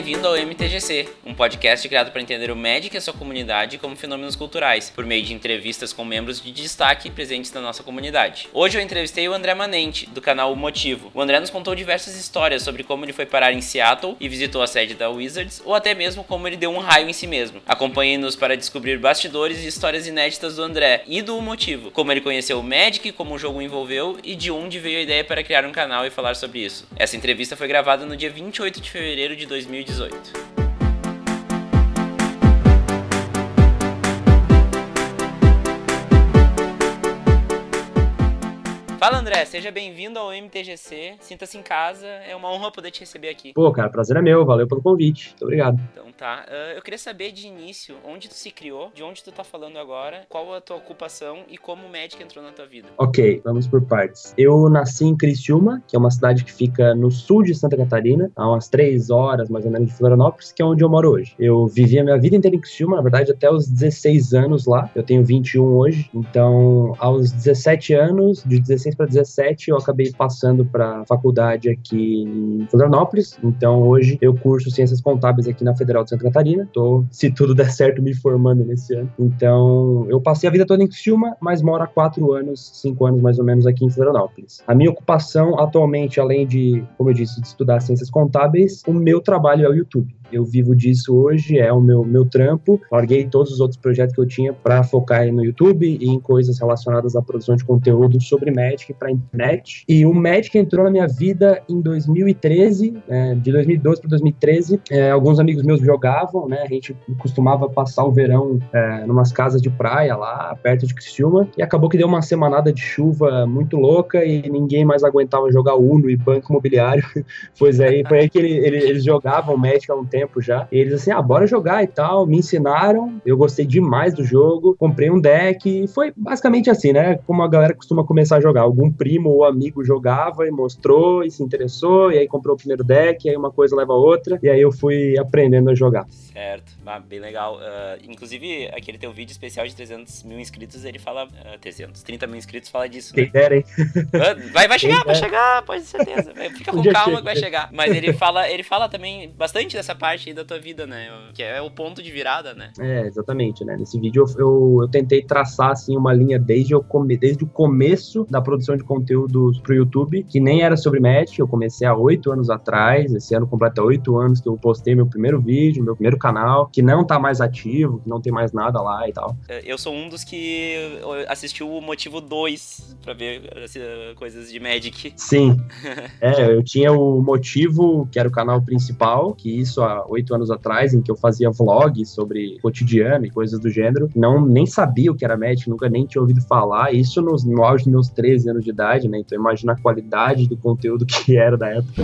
bem-vindo ao MTGC, um podcast criado para entender o Magic e a sua comunidade como fenômenos culturais, por meio de entrevistas com membros de destaque presentes na nossa comunidade. Hoje eu entrevistei o André Manente, do canal O Motivo. O André nos contou diversas histórias sobre como ele foi parar em Seattle e visitou a sede da Wizards, ou até mesmo como ele deu um raio em si mesmo. Acompanhe-nos para descobrir bastidores e histórias inéditas do André e do O Motivo, como ele conheceu o Magic, como o jogo o envolveu e de onde veio a ideia para criar um canal e falar sobre isso. Essa entrevista foi gravada no dia 28 de fevereiro de 2018. Fala André, seja bem-vindo ao MTGC. Sinta-se em casa, é uma honra poder te receber aqui. Pô, cara, prazer é meu, valeu pelo convite. Muito obrigado. Então tá, uh, eu queria saber de início onde tu se criou, de onde tu tá falando agora, qual a tua ocupação e como o Magic entrou na tua vida. Ok, vamos por partes. Eu nasci em Criciúma, que é uma cidade que fica no sul de Santa Catarina, a umas três horas mais ou menos de Florianópolis, que é onde eu moro hoje. Eu vivi a minha vida inteira em Criciúma, na verdade até os 16 anos lá. Eu tenho 21 hoje, então aos 17 anos, de 16 16 para 17 eu acabei passando para faculdade aqui em Florianópolis. Então hoje eu curso Ciências Contábeis aqui na Federal de Santa Catarina. Tô, se tudo der certo, me formando nesse ano. Então eu passei a vida toda em Criciúma, mas moro há quatro anos, cinco anos mais ou menos aqui em Florianópolis. A minha ocupação atualmente, além de, como eu disse, de estudar Ciências Contábeis, o meu trabalho é o YouTube eu vivo disso hoje, é o meu, meu trampo. Larguei todos os outros projetos que eu tinha para focar no YouTube e em coisas relacionadas à produção de conteúdo sobre Magic para internet. E o Magic entrou na minha vida em 2013, é, de 2012 para 2013. É, alguns amigos meus jogavam, né? A gente costumava passar o verão é, numas casas de praia lá, perto de Criciúma, e acabou que deu uma semanada de chuva muito louca e ninguém mais aguentava jogar Uno e Banco Imobiliário. pois aí, foi aí que ele, ele, eles jogavam Magic há um tempo já. E eles assim, ah, bora jogar e tal. Me ensinaram, eu gostei demais do jogo, comprei um deck e foi basicamente assim, né? Como a galera costuma começar a jogar. Algum primo ou amigo jogava e mostrou e se interessou, e aí comprou o primeiro deck, e aí uma coisa leva a outra, e aí eu fui aprendendo a jogar. Certo, ah, bem legal. Uh, inclusive, aquele teu vídeo especial de 300 mil inscritos, ele fala. Uh, 300, 30 mil inscritos fala disso. Quem né? dera, hein? Vai, vai chegar, vai chegar, pode ter certeza. Fica com calma que vai chegar. Mas ele fala, ele fala também bastante dessa parte parte aí da tua vida, né? Que é o ponto de virada, né? É, exatamente, né? Nesse vídeo eu, eu, eu tentei traçar, assim, uma linha desde, eu come, desde o começo da produção de conteúdo pro YouTube, que nem era sobre Match, eu comecei há oito anos atrás, esse ano completa oito anos que eu postei meu primeiro vídeo, meu primeiro canal, que não tá mais ativo, que não tem mais nada lá e tal. É, eu sou um dos que assistiu o Motivo 2 pra ver coisas de Magic. Sim. é, eu tinha o Motivo, que era o canal principal, que isso há oito anos atrás, em que eu fazia vlogs sobre cotidiano e coisas do gênero. Não, nem sabia o que era Magic, nunca nem tinha ouvido falar. Isso no, no auge dos meus 13 anos de idade, né? Então imagina a qualidade do conteúdo que era da época.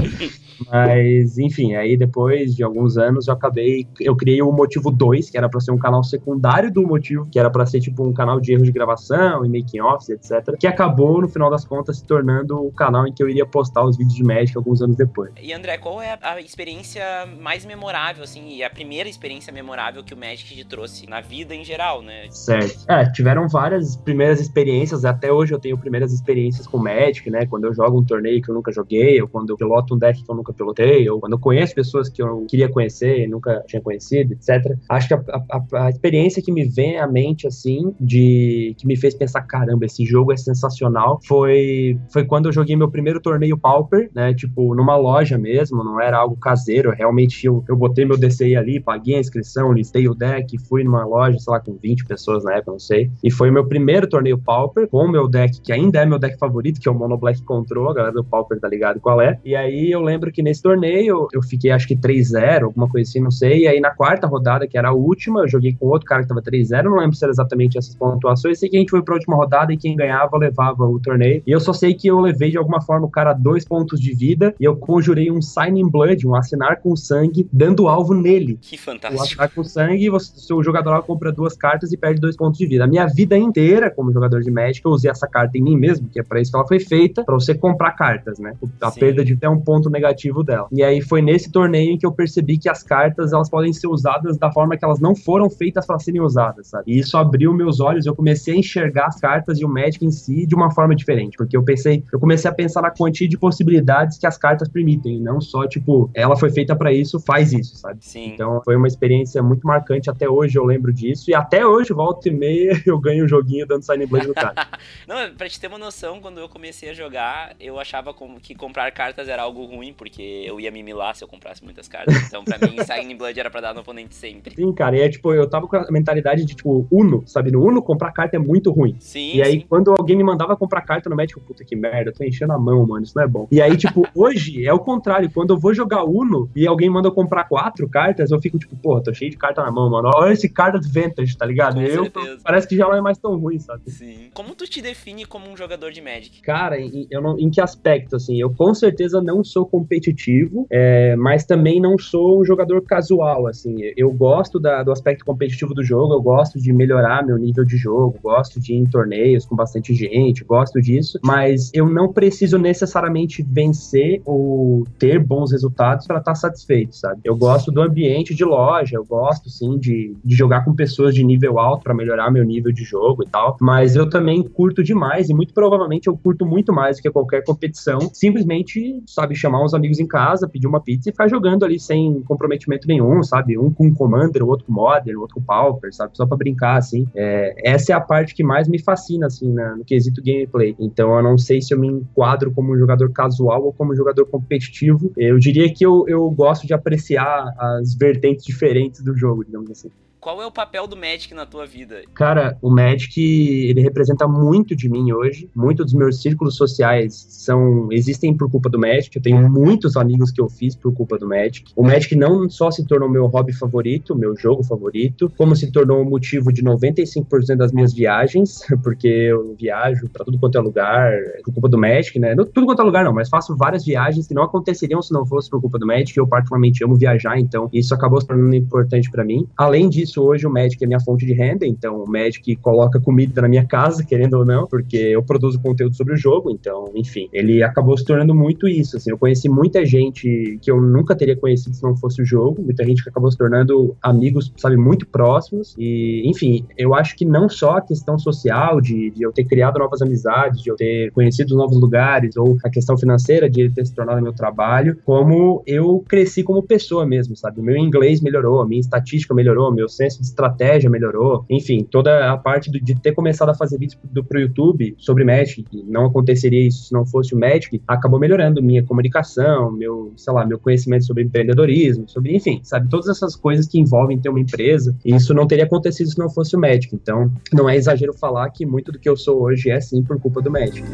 Mas, enfim, aí depois de alguns anos eu acabei. Eu criei o Motivo 2, que era para ser um canal secundário do Motivo, que era para ser tipo um canal de erros de gravação e making-offs, etc. Que acabou, no final das contas, se tornando o canal em que eu iria postar os vídeos de Magic alguns anos depois. E André, qual é a experiência mais memorável, assim, e a primeira experiência memorável que o Magic te trouxe na vida em geral, né? Certo. É, tiveram várias primeiras experiências, até hoje eu tenho primeiras experiências com Magic, né? Quando eu jogo um torneio que eu nunca joguei, ou quando eu piloto um deck que eu nunca pilotei, ou quando eu conheço pessoas que eu queria conhecer e nunca tinha conhecido, etc. Acho que a, a, a experiência que me vem à mente, assim, de que me fez pensar, caramba, esse jogo é sensacional, foi, foi quando eu joguei meu primeiro torneio Pauper, né? Tipo, numa loja mesmo, não era algo caseiro, realmente eu, eu botei meu DCI ali, paguei a inscrição, listei o deck, fui numa loja, sei lá, com 20 pessoas na época, não sei. E foi meu primeiro torneio Pauper, com o meu deck, que ainda é meu deck favorito, que é o Mono Black Control, a galera do Pauper tá ligado qual é. E aí eu lembro que nesse torneio eu fiquei acho que 3-0, alguma coisa assim, não sei. E aí na quarta rodada, que era a última, eu joguei com outro cara que tava 3-0, não lembro se era exatamente essas pontuações. Sei que a gente foi pra última rodada e quem ganhava levava o torneio. E eu só sei que eu levei de alguma forma o cara dois pontos de vida e eu conjurei um Signing Blood, um assinar com sangue, dando alvo nele. Que fantástico. O assinar com sangue, você, seu jogador lá compra duas cartas e perde dois pontos de vida. A minha vida inteira como jogador de Magic, eu usei essa carta em mim mesmo, Que é para isso que ela foi feita, para você comprar cartas, né? A Sim. perda de é um ponto negativo dela. E aí foi nesse torneio em que eu percebi que as cartas elas podem ser usadas da forma que elas não foram feitas para serem usadas, sabe? E isso abriu meus olhos, eu comecei a enxergar as cartas e o Magic em si de uma forma diferente, porque eu pensei, eu comecei a pensar na quantia de possibilidades que as cartas permitem, não só tipo, ela foi feita para isso, faz isso, sabe? Sim. Então foi uma experiência muito marcante, até hoje eu lembro disso, e até hoje, volta e meia, eu ganho um joguinho dando Sign Blade no cara. não, pra te ter uma noção, quando eu comecei a jogar, eu achava que comprar cartas era algo ruim, porque eu ia me milar se eu comprasse muitas cartas. Então, pra mim, Sign Blood era pra dar no oponente sempre. Sim, cara, e é tipo, eu tava com a mentalidade de, tipo, Uno, sabe? No Uno, comprar carta é muito ruim. Sim. E aí, sim. quando alguém me mandava comprar carta no médico, puta que merda, eu tô enchendo a mão, mano, isso não é bom. E aí, tipo, hoje é o contrário. Quando eu vou jogar Uno e alguém manda eu comprar quatro cartas, eu fico, tipo, porra, tô cheio de carta na mão, mano. Olha esse carta de vintage, tá ligado? Com eu, certeza. parece que já não é mais tão ruim, sabe? Sim. Como tu te define como um jogador de Magic? Cara, em, eu não, em que aspecto, assim? Eu com certeza não sou competitivo, é, mas também não sou um jogador casual, assim. Eu gosto da, do aspecto competitivo do jogo, eu gosto de melhorar meu nível de jogo, gosto de ir em torneios com bastante gente, gosto disso, mas eu não preciso necessariamente vencer ou ter bons resultados para estar tá satisfeito, sabe? Eu gosto do ambiente de loja, eu gosto, sim, de, de jogar com pessoas de nível alto para melhorar meu nível de jogo e tal, mas eu também curto demais e muito provavelmente eu curto muito mais do que qualquer competição, simplesmente, sabe, chamar uns amigos em casa, pedir uma pizza e ficar jogando ali sem comprometimento nenhum, sabe? Um com Commander, o outro com Modern, o outro com Pauper, sabe? Só pra brincar, assim. É, essa é a parte que mais me fascina, assim, no quesito gameplay. Então eu não sei se eu me enquadro como um jogador casual ou como um jogador competitivo. Eu diria que eu, eu gosto de apreciar as vertentes diferentes do jogo, digamos assim qual é o papel do Magic na tua vida? Cara, o Magic, ele representa muito de mim hoje. Muitos dos meus círculos sociais são existem por culpa do Magic. Eu tenho muitos amigos que eu fiz por culpa do Magic. O Magic não só se tornou meu hobby favorito, meu jogo favorito, como se tornou o motivo de 95% das minhas viagens, porque eu viajo para tudo quanto é lugar por culpa do Magic, né? Não tudo quanto é lugar não, mas faço várias viagens que não aconteceriam se não fosse por culpa do Magic. Eu particularmente amo viajar, então isso acabou se tornando importante para mim. Além disso, isso, hoje o Magic é minha fonte de renda, então o Magic coloca comida na minha casa, querendo ou não, porque eu produzo conteúdo sobre o jogo, então, enfim, ele acabou se tornando muito isso, assim, eu conheci muita gente que eu nunca teria conhecido se não fosse o jogo, muita gente que acabou se tornando amigos, sabe, muito próximos, e, enfim, eu acho que não só a questão social, de, de eu ter criado novas amizades, de eu ter conhecido novos lugares, ou a questão financeira de ele ter se tornado meu trabalho, como eu cresci como pessoa mesmo, sabe, o meu inglês melhorou, a minha estatística melhorou, meu senso de estratégia melhorou. Enfim, toda a parte do, de ter começado a fazer vídeos pro, pro YouTube sobre Magic, não aconteceria isso se não fosse o Magic, acabou melhorando minha comunicação, meu, sei lá, meu conhecimento sobre empreendedorismo, sobre, enfim, sabe, todas essas coisas que envolvem ter uma empresa. E isso não teria acontecido se não fosse o Magic. Então, não é exagero falar que muito do que eu sou hoje é sim por culpa do Magic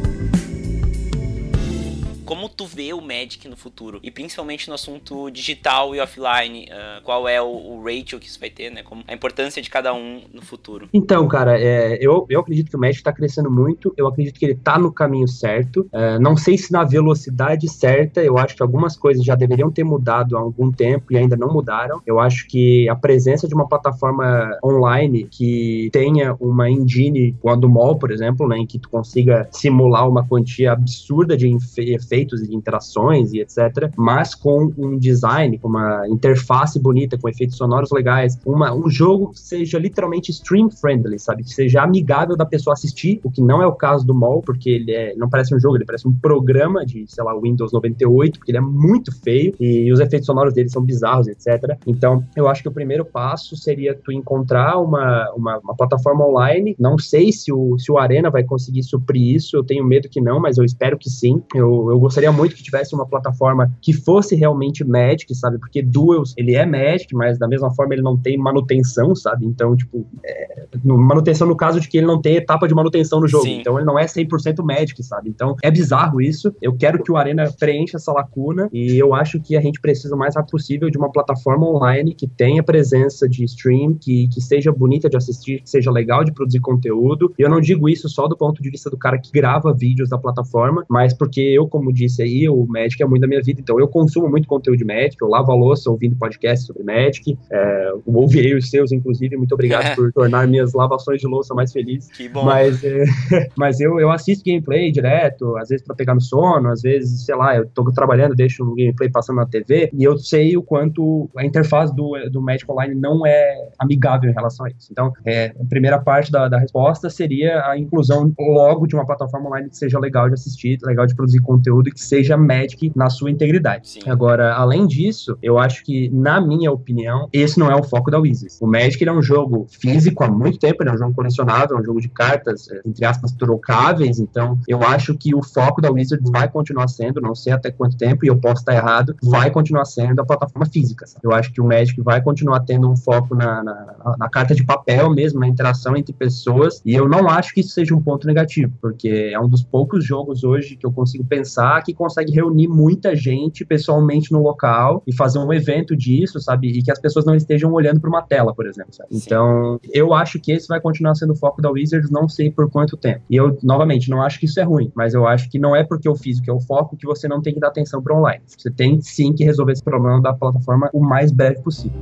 como tu vê o Magic no futuro? E principalmente no assunto digital e offline, uh, qual é o, o, ratio que isso vai ter, né? Como a importância de cada um no futuro. Então, cara, é, eu, eu acredito que o Magic está crescendo muito, eu acredito que ele está no caminho certo. É, não sei se na velocidade certa, eu acho que algumas coisas já deveriam ter mudado há algum tempo e ainda não mudaram. Eu acho que a presença de uma plataforma online que tenha uma engine, como a do Mall, por exemplo, né, em que tu consiga simular uma quantia absurda de efeitos efeitos e interações e etc., mas com um design, com uma interface bonita, com efeitos sonoros legais, uma, um jogo que seja literalmente stream friendly, sabe? Que seja amigável da pessoa assistir, o que não é o caso do Mall, porque ele é, não parece um jogo, ele parece um programa de, sei lá, Windows 98, porque ele é muito feio e os efeitos sonoros dele são bizarros, etc. Então, eu acho que o primeiro passo seria tu encontrar uma, uma, uma plataforma online. Não sei se o, se o Arena vai conseguir suprir isso, eu tenho medo que não, mas eu espero que sim. Eu, eu gostaria muito que tivesse uma plataforma que fosse realmente Magic, sabe? Porque Duels, ele é Magic, mas da mesma forma ele não tem manutenção, sabe? Então, tipo, é, manutenção no caso de que ele não tem etapa de manutenção no jogo. Sim. Então ele não é 100% Magic, sabe? Então é bizarro isso. Eu quero que o Arena preencha essa lacuna e eu acho que a gente precisa o mais rápido possível de uma plataforma online que tenha presença de stream, que, que seja bonita de assistir, que seja legal de produzir conteúdo. E eu não digo isso só do ponto de vista do cara que grava vídeos da plataforma, mas porque eu, como disse aí, o Magic é muito da minha vida, então eu consumo muito conteúdo de Magic, eu lavo a louça ouvindo podcast sobre Magic, é, ouvirei os seus, inclusive, muito obrigado é. por tornar minhas lavações de louça mais felizes. Que bom. Mas, é, mas eu, eu assisto gameplay direto, às vezes para pegar no sono, às vezes, sei lá, eu tô trabalhando, deixo um gameplay passando na TV, e eu sei o quanto a interface do, do Magic Online não é amigável em relação a isso. Então, é, a primeira parte da, da resposta seria a inclusão logo de uma plataforma online que seja legal de assistir, legal de produzir conteúdo e que seja Magic na sua integridade. Sim. Agora, além disso, eu acho que, na minha opinião, esse não é o foco da Wizards. O Magic é um jogo físico há muito tempo, ele é um jogo colecionável, é um jogo de cartas, é, entre aspas, trocáveis, então eu acho que o foco da Wizards vai continuar sendo, não sei até quanto tempo, e eu posso estar errado, vai continuar sendo a plataforma física. Sabe? Eu acho que o Magic vai continuar tendo um foco na, na, na carta de papel mesmo, na interação entre pessoas, e eu não acho que isso seja um ponto negativo, porque é um dos poucos jogos hoje que eu consigo pensar que consegue reunir muita gente pessoalmente no local e fazer um evento disso, sabe? E que as pessoas não estejam olhando para uma tela, por exemplo. Sabe? Então, eu acho que esse vai continuar sendo o foco da Wizards, não sei por quanto tempo. E eu, novamente, não acho que isso é ruim, mas eu acho que não é porque eu fiz o que é o foco que você não tem que dar atenção para online. Você tem sim que resolver esse problema da plataforma o mais breve possível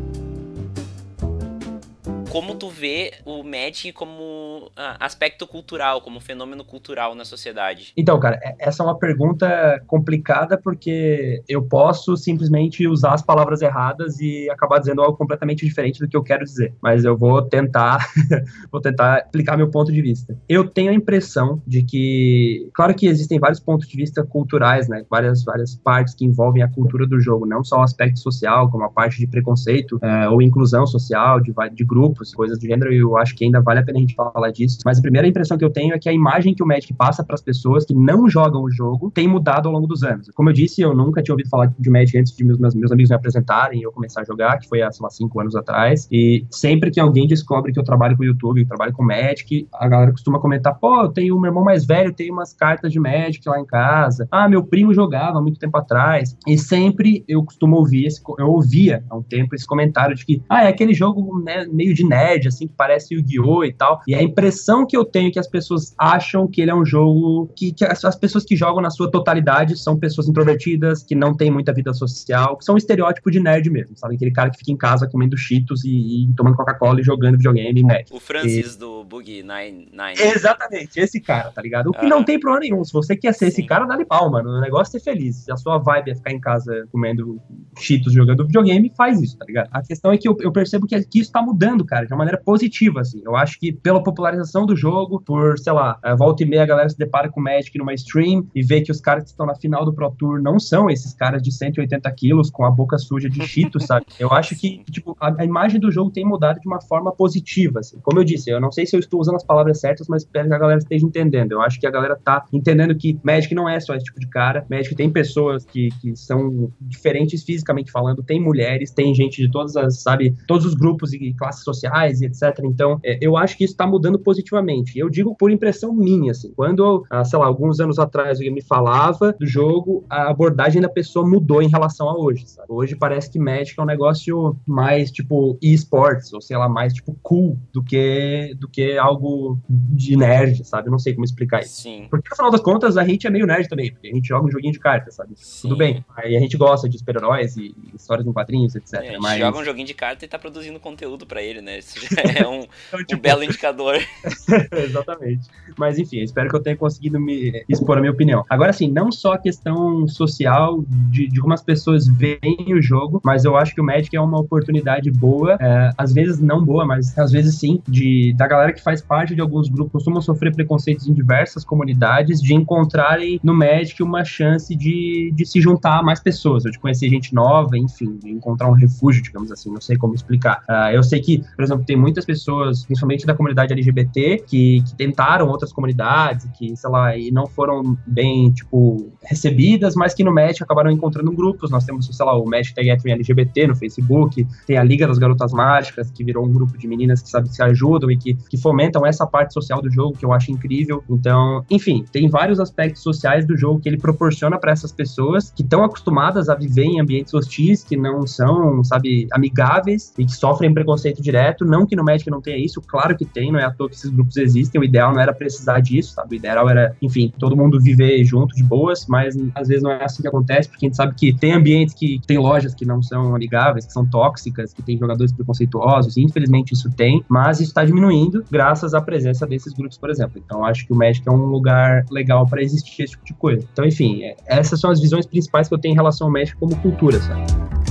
como tu vê o Magic como ah, aspecto cultural, como fenômeno cultural na sociedade? Então, cara, é, essa é uma pergunta complicada porque eu posso simplesmente usar as palavras erradas e acabar dizendo algo completamente diferente do que eu quero dizer. Mas eu vou tentar, vou tentar explicar meu ponto de vista. Eu tenho a impressão de que, claro que existem vários pontos de vista culturais, né? Várias, várias partes que envolvem a cultura do jogo, não só o aspecto social, como a parte de preconceito é, ou inclusão social de, de grupos coisas do gênero, e eu acho que ainda vale a pena a gente falar disso. Mas a primeira impressão que eu tenho é que a imagem que o Magic passa para as pessoas que não jogam o jogo tem mudado ao longo dos anos. Como eu disse, eu nunca tinha ouvido falar de Magic antes de meus, meus amigos me apresentarem e eu começar a jogar, que foi há, sei lá, cinco anos atrás. E sempre que alguém descobre que eu trabalho com YouTube, eu trabalho com Magic, a galera costuma comentar: pô, eu tenho meu irmão mais velho, tem umas cartas de Magic lá em casa. Ah, meu primo jogava muito tempo atrás. E sempre eu costumo ouvir, esse, eu ouvia há um tempo esse comentário de que, ah, é aquele jogo né, meio de nerd, assim, que parece Yu-Gi-Oh! e tal. E a impressão que eu tenho é que as pessoas acham que ele é um jogo que, que as, as, pessoas que jogam na sua totalidade são pessoas introvertidas, que não têm muita vida social, que são um estereótipo de nerd mesmo, sabe? Aquele cara que fica em casa comendo cheetos e, e tomando Coca-Cola e jogando videogame, nerd. O Francis e... do Boogie Nine, Nine. Exatamente, esse cara, tá ligado? O que não tem problema nenhum. Se você quer ser Sim. esse cara, dá-lhe pau, mano. O negócio é ser feliz. Se a sua vibe é ficar em casa comendo cheetos jogando videogame, faz isso, tá ligado? A questão é que eu, eu percebo que, que isso tá mudando, cara, de uma maneira positiva, assim. Eu acho que pela popularização do jogo, por, sei lá, a volta e meia a galera se depara com o Magic numa stream e vê que os caras que estão na final do Pro Tour não são esses caras de 180 quilos com a boca suja de cheetos, sabe? Eu acho que, tipo, a, a, imagem do jogo tem mudado de uma forma positiva, assim. Como eu disse, eu não sei se eu estou usando as palavras certas, mas espero que a galera esteja entendendo. Eu acho que a galera tá entendendo que Magic não é só esse tipo de cara. Magic tem pessoas que, que são diferentes fisicamente falando, tem mulheres, tem gente de todas as, sabe, todos os grupos e classes sociais e etc. Então, é, eu acho que isso está mudando positivamente. Eu digo por impressão minha, assim. Quando, ah, sei lá, alguns anos atrás eu me falava do jogo, a abordagem da pessoa mudou em relação a hoje, sabe? Hoje parece que Magic é um negócio mais, tipo, esports, ou sei lá, mais, tipo, cool do que, do que algo de nerd, sabe? Eu não sei como explicar isso. Sim. Porque, no final das contas, a gente é meio nerd também, porque a gente joga um joguinho de cartas, sabe? Sim. Tudo bem. Aí a gente gosta de super-heróis e, e histórias em quadrinhos, etc. É, a gente mas... joga um joguinho de carta e tá produzindo conteúdo para ele, né? Isso já é um, então, tipo... um belo indicador. Exatamente. Mas enfim, espero que eu tenha conseguido me expor a minha opinião. Agora, assim, não só a questão social de, de como as pessoas veem o jogo, mas eu acho que o Magic é uma oportunidade boa, é, às vezes não boa, mas às vezes sim, de da galera que faz parte de alguns grupos, costumam sofrer preconceitos em diversas comunidades, de encontrarem no Magic uma chance de, de se juntar a mais pessoas, ou de conhecer gente nova, enfim, de encontrar um refúgio, digamos assim, não sei como explicar. Uh, eu sei que, por exemplo, tem muitas pessoas, principalmente da comunidade LGBT, que, que tentaram outras comunidades, que, sei lá, e não foram bem, tipo, recebidas, mas que no Magic acabaram encontrando grupos. Nós temos, sei lá, o Magic Tag LGBT no Facebook, tem a Liga das Garotas Mágicas, que virou um grupo de meninas que, sabe, se ajudam e que, que fomentam essa parte social do jogo, que eu acho incrível. Então, enfim, tem vários aspectos sociais do jogo que ele proporciona para essas pessoas que estão acostumadas a viver em ambientes hostis, que não são, sabe, amigáveis e que sofrem preconceito direto não que no Magic não tenha isso, claro que tem, não é à toa que esses grupos existem, o ideal não era precisar disso, sabe? O ideal era, enfim, todo mundo viver junto de boas, mas às vezes não é assim que acontece, porque a gente sabe que tem ambientes que tem lojas que não são amigáveis, que são tóxicas, que tem jogadores preconceituosos, infelizmente isso tem, mas isso está diminuindo graças à presença desses grupos, por exemplo. Então acho que o Magic é um lugar legal para existir esse tipo de coisa. Então, enfim, é, essas são as visões principais que eu tenho em relação ao Magic como cultura, sabe?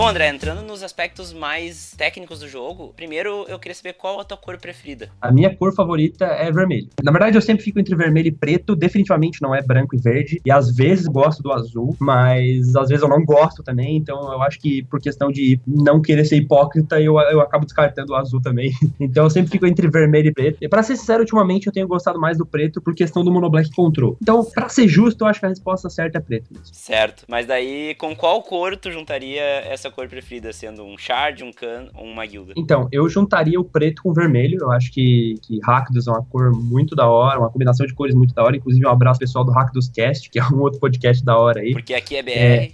Bom, André, entrando nos aspectos mais técnicos do jogo, primeiro eu queria saber qual a tua cor preferida. A minha cor favorita é vermelho. Na verdade, eu sempre fico entre vermelho e preto, definitivamente não é branco e verde, e às vezes gosto do azul, mas às vezes eu não gosto também, então eu acho que por questão de não querer ser hipócrita, eu, eu acabo descartando o azul também. Então eu sempre fico entre vermelho e preto. E pra ser sincero, ultimamente eu tenho gostado mais do preto por questão do monoblack control. Então, pra ser justo, eu acho que a resposta certa é preto mesmo. Certo, mas daí com qual cor tu juntaria essa cor preferida, sendo um Shard, um Khan ou uma guilda? Então, eu juntaria o preto com o vermelho. Eu acho que, que Rakdos é uma cor muito da hora, uma combinação de cores muito da hora. Inclusive, um abraço pessoal do Rakdos Cast, que é um outro podcast da hora aí. Porque aqui é BR. É,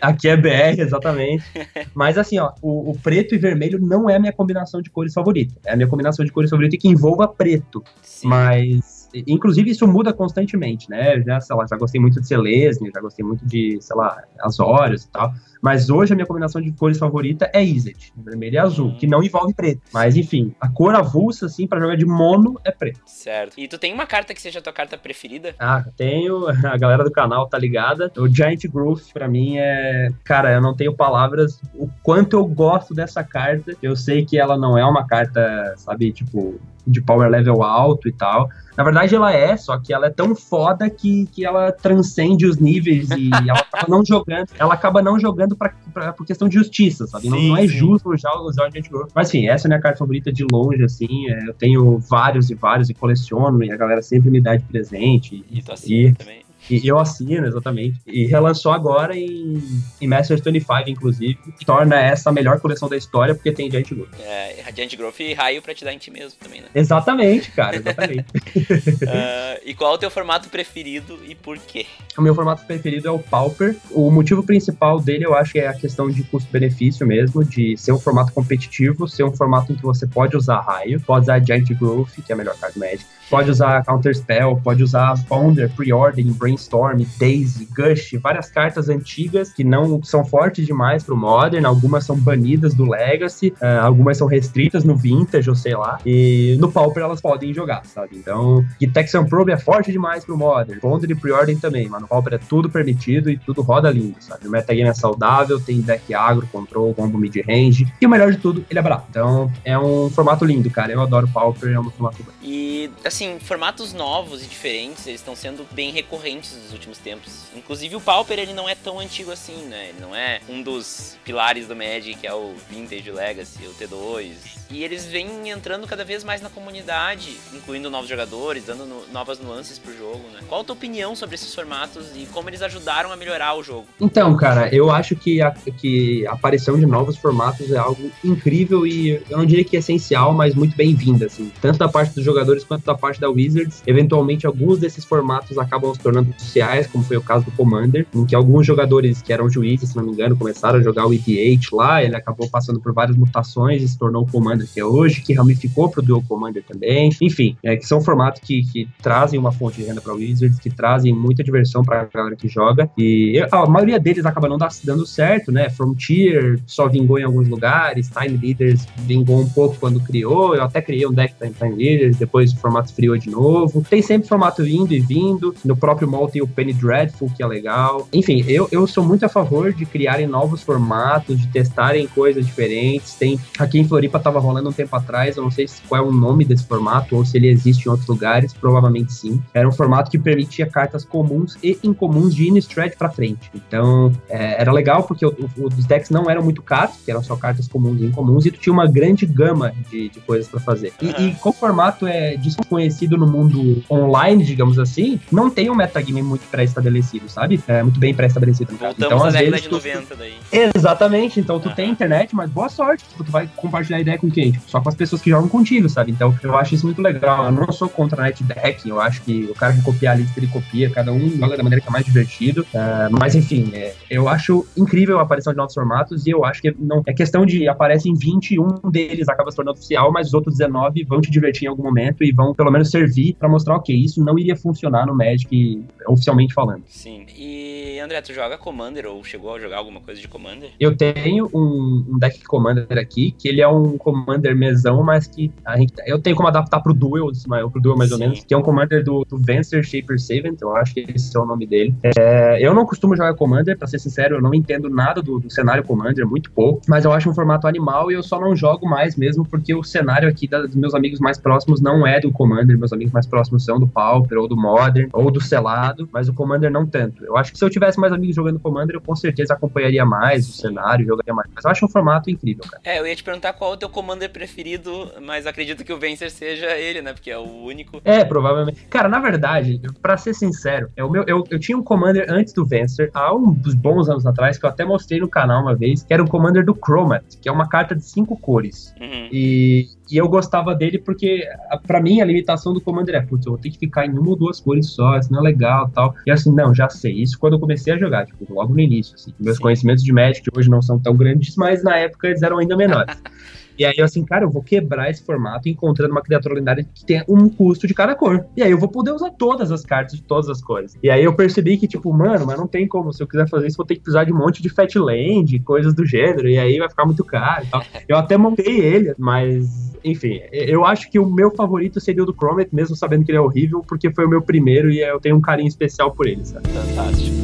aqui é BR, exatamente. Mas assim, ó, o, o, preto e vermelho não é a minha combinação de cores favorita. É a minha combinação de cores favorita que envolva preto. Sim. Mas Inclusive, isso muda constantemente, né? Já, sei lá, já gostei muito de Celesne, já gostei muito de, sei lá, Azorius e tal. Mas hoje a minha combinação de cores favorita é Izzet, vermelho e azul, que não envolve preto. Mas enfim, a cor avulsa, assim, para jogar de mono é preto. Certo. E tu tem uma carta que seja a tua carta preferida? Ah, tenho. A galera do canal tá ligada. O Giant Growth, para mim, é. Cara, eu não tenho palavras o quanto eu gosto dessa carta. Eu sei que ela não é uma carta, sabe, tipo, de power level alto e tal. Na verdade, ela é, só que ela é tão foda que, que ela transcende os níveis e ela acaba não jogando. Ela acaba não jogando pra, por questão de justiça, sabe? Sim, não, não, é justo já usar o Growth. Mas enfim, essa é a minha carta favorita de longe, assim. É, eu tenho vários e vários e coleciono, e a galera sempre me dá de presente. E, e tu assina também. E eu assino, exatamente. E relançou agora em, em Masters 25, inclusive, torna essa a melhor coleção da história, porque tem Giant Growth. É, Giant Growth e raio pra te dar em ti mesmo também, né? Exatamente, cara, exatamente. uh, e qual é o teu formato preferido e por quê? O meu formato preferido é o Pauper. O motivo principal dele, eu acho que é a questão de custo-benefício mesmo, de ser um formato competitivo, ser um formato em que você pode usar raio, pode usar Giant Growth, que é a melhor carta Magic, pode usar Counter Spell, pode usar Ponder, Preorder, Brainstorm, Daisy, Gush, várias cartas antigas que não são fortes demais pro Modern, algumas são banidas do Legacy, uh, algumas são restritas no Vintage, ou sei lá, e no Pauper elas podem jogar, sabe? Então, e Texan Probe é forte demais pro Modern, Ponder e Preorder também, mas no Pauper é tudo permitido e tudo roda lindo, sabe? O metagame é saudável, tem deck agro, control, combo mid-range, e o melhor de tudo, ele é barato. Então, é um formato lindo, cara. Eu adoro Pauper, é um formato bom. E, assim, formatos novos e diferentes, eles estão sendo bem recorrentes nos últimos tempos. Inclusive o Pauper, ele não é tão antigo assim, né? Ele não é um dos pilares do Magic, que é o Vintage Legacy, o T2, e eles vêm entrando cada vez mais na comunidade, incluindo novos jogadores, dando no, novas nuances pro jogo, né? Qual a tua opinião sobre esses formatos e como eles ajudaram a melhorar o jogo? Então, cara, eu acho que a, que a aparição de novos formatos é algo incrível e eu não diria que essencial, mas muito bem-vinda, assim. Tanto da parte dos jogadores quanto da parte da Wizards. Eventualmente, alguns desses formatos acabam se tornando sociais, como foi o caso do Commander, em que alguns jogadores que eram juízes, se não me engano, começaram a jogar o EDH lá, ele acabou passando por várias mutações e se tornou o Commander que é hoje, que ramificou para o Dual Commander também. Enfim, é, que são formatos que, que trazem uma fonte de renda para Wizards, que trazem muita diversão para a galera que joga. E a maioria deles acaba não dando certo, né? Frontier só vingou em alguns lugares, Time Leaders vingou um pouco quando criou. Eu até criei um deck Time Leaders, depois o formato friou de novo. Tem sempre formato indo e vindo. No próprio mall tem o Penny Dreadful, que é legal. Enfim, eu, eu sou muito a favor de criarem novos formatos, de testarem coisas diferentes. Tem aqui em Floripa tava rolando um tempo atrás, eu não sei qual é o nome desse formato ou se ele existe em outros lugares, provavelmente sim. Era um formato que permitia cartas comuns e incomuns de Innistrad para frente. Então, é, era legal porque o, o, os decks não eram muito caros, que eram só cartas comuns e incomuns, e tu tinha uma grande gama de, de coisas para fazer. E, e como o formato é desconhecido no mundo online, digamos assim, não tem um metagame muito pré-estabelecido, sabe? É muito bem pré-estabelecido. Então, às vezes, de 90 daí. Exatamente, então tu uhum. tem internet, mas boa sorte, tipo, tu vai compartilhar ideia com quem? Tipo, só com as pessoas que jogam contigo, sabe? Então eu acho isso muito legal. Eu não sou contra net deck, eu acho que o cara que copiar a lista, ele copia, cada um joga da maneira que é mais divertido. Uh, mas enfim, é, eu acho incrível a aparição de novos formatos e eu acho que não é questão de aparecem 21 deles acaba se tornando oficial, mas os outros 19 vão te divertir em algum momento e vão pelo menos servir para mostrar, ok, isso não iria funcionar no Magic oficialmente falando. Sim. E André, tu joga Commander ou chegou a jogar alguma coisa de Commander? Eu tenho um, um deck Commander aqui, que ele é um Commander mesão, mas que a gente, eu tenho como adaptar pro Duel, pro Duel mais Sim. ou menos, que é um Commander do, do Vencer Shaper Savant, eu acho que esse é o nome dele. É, eu não costumo jogar Commander, pra ser sincero, eu não entendo nada do, do cenário Commander, muito pouco, mas eu acho um formato animal e eu só não jogo mais mesmo porque o cenário aqui dos meus amigos mais próximos não é do Commander, meus amigos mais próximos são do Pauper ou do Modern ou do Selado, mas o Commander não tanto. Eu acho que se eu tivesse mais amigos jogando Commander, eu com certeza acompanharia mais o cenário, jogaria mais. Mas eu acho um formato incrível, cara. É, eu ia te perguntar qual é o teu Commander preferido, mas acredito que o Vencer seja ele, né? Porque é o único. É, provavelmente. Cara, na verdade, para ser sincero, é o meu, eu, eu tinha um Commander antes do Vencer, há uns bons anos atrás, que eu até mostrei no canal uma vez, que era um Commander do Chromat, que é uma carta de cinco cores. Uhum. E e eu gostava dele porque, para mim, a limitação do Commander é, putz, eu vou ter que ficar em uma ou duas cores só, isso não é legal tal. E assim, não, já sei. Isso quando eu comecei a jogar, tipo, logo no início, assim. Meus Sim. conhecimentos de Magic hoje não são tão grandes, mas na época eles eram ainda menores. E aí eu assim, cara, eu vou quebrar esse formato encontrando uma criatura lendária que tenha um custo de cada cor. E aí eu vou poder usar todas as cartas de todas as cores. E aí eu percebi que, tipo, mano, mas não tem como. Se eu quiser fazer isso, vou ter que precisar de um monte de Fatland, coisas do gênero. E aí vai ficar muito caro e tal. Eu até montei ele, mas enfim, eu acho que o meu favorito seria o do Chromet, mesmo sabendo que ele é horrível, porque foi o meu primeiro e eu tenho um carinho especial por ele, sabe? Fantástico.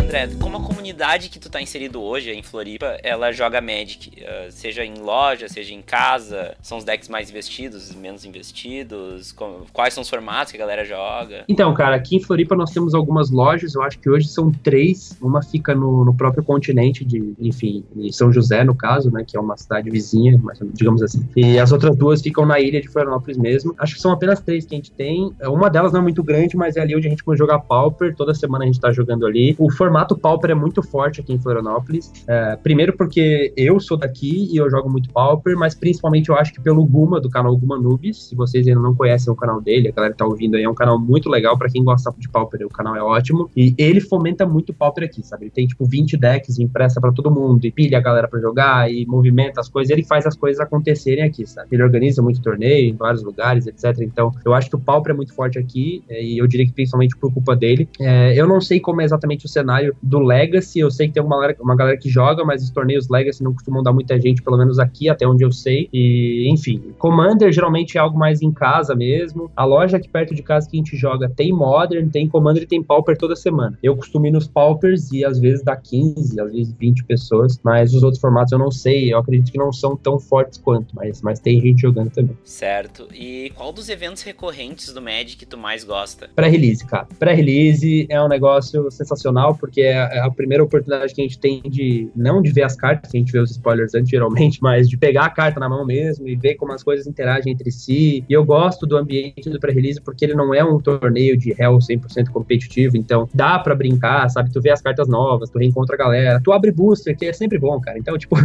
André, como comunidade que tu tá inserido hoje em Floripa, ela joga Magic, uh, seja em loja, seja em casa, são os decks mais investidos, menos investidos, quais são os formatos que a galera joga? Então, cara, aqui em Floripa nós temos algumas lojas, eu acho que hoje são três, uma fica no, no próprio continente de, enfim, em São José, no caso, né, que é uma cidade vizinha, digamos assim, e as outras duas ficam na ilha de Florianópolis mesmo, acho que são apenas três que a gente tem, uma delas não é muito grande, mas é ali onde a gente pode jogar Pauper, toda semana a gente tá jogando ali, o formato Pauper é muito forte aqui em Florianópolis. É, primeiro porque eu sou daqui e eu jogo muito Pauper, mas principalmente eu acho que pelo Guma, do canal Guma Nubes. Se vocês ainda não conhecem o canal dele, a galera que tá ouvindo aí, é um canal muito legal para quem gosta de Pauper, o canal é ótimo. E ele fomenta muito Pauper aqui, sabe? Ele tem tipo 20 decks, empresta para todo mundo, e pilha a galera para jogar, e movimenta as coisas, ele faz as coisas acontecerem aqui, sabe? Ele organiza muito torneio em vários lugares, etc. Então, eu acho que o Pauper é muito forte aqui, é, e eu diria que principalmente por culpa dele. É, eu não sei como é exatamente o cenário do Legacy, eu sei que tem uma galera, uma galera que joga, mas os torneios Legacy não costumam dar muita gente, pelo menos aqui, até onde eu sei. E, enfim, Commander geralmente é algo mais em casa mesmo. A loja aqui perto de casa que a gente joga tem Modern, tem Commander e tem Pauper toda semana. Eu costumo ir nos Paupers e às vezes dá 15, às vezes 20 pessoas, mas os outros formatos eu não sei, eu acredito que não são tão fortes quanto, mas, mas tem gente jogando também. Certo. E qual dos eventos recorrentes do Magic tu mais gosta? Pré-release, cara. Pré-release é um negócio sensacional porque é é a primeira oportunidade que a gente tem de, não de ver as cartas, que a gente vê os spoilers antes, geralmente, mas de pegar a carta na mão mesmo e ver como as coisas interagem entre si. E eu gosto do ambiente do pré-release porque ele não é um torneio de Hell 100% competitivo, então dá para brincar, sabe? Tu vê as cartas novas, tu reencontra a galera, tu abre booster, que é sempre bom, cara. Então, tipo,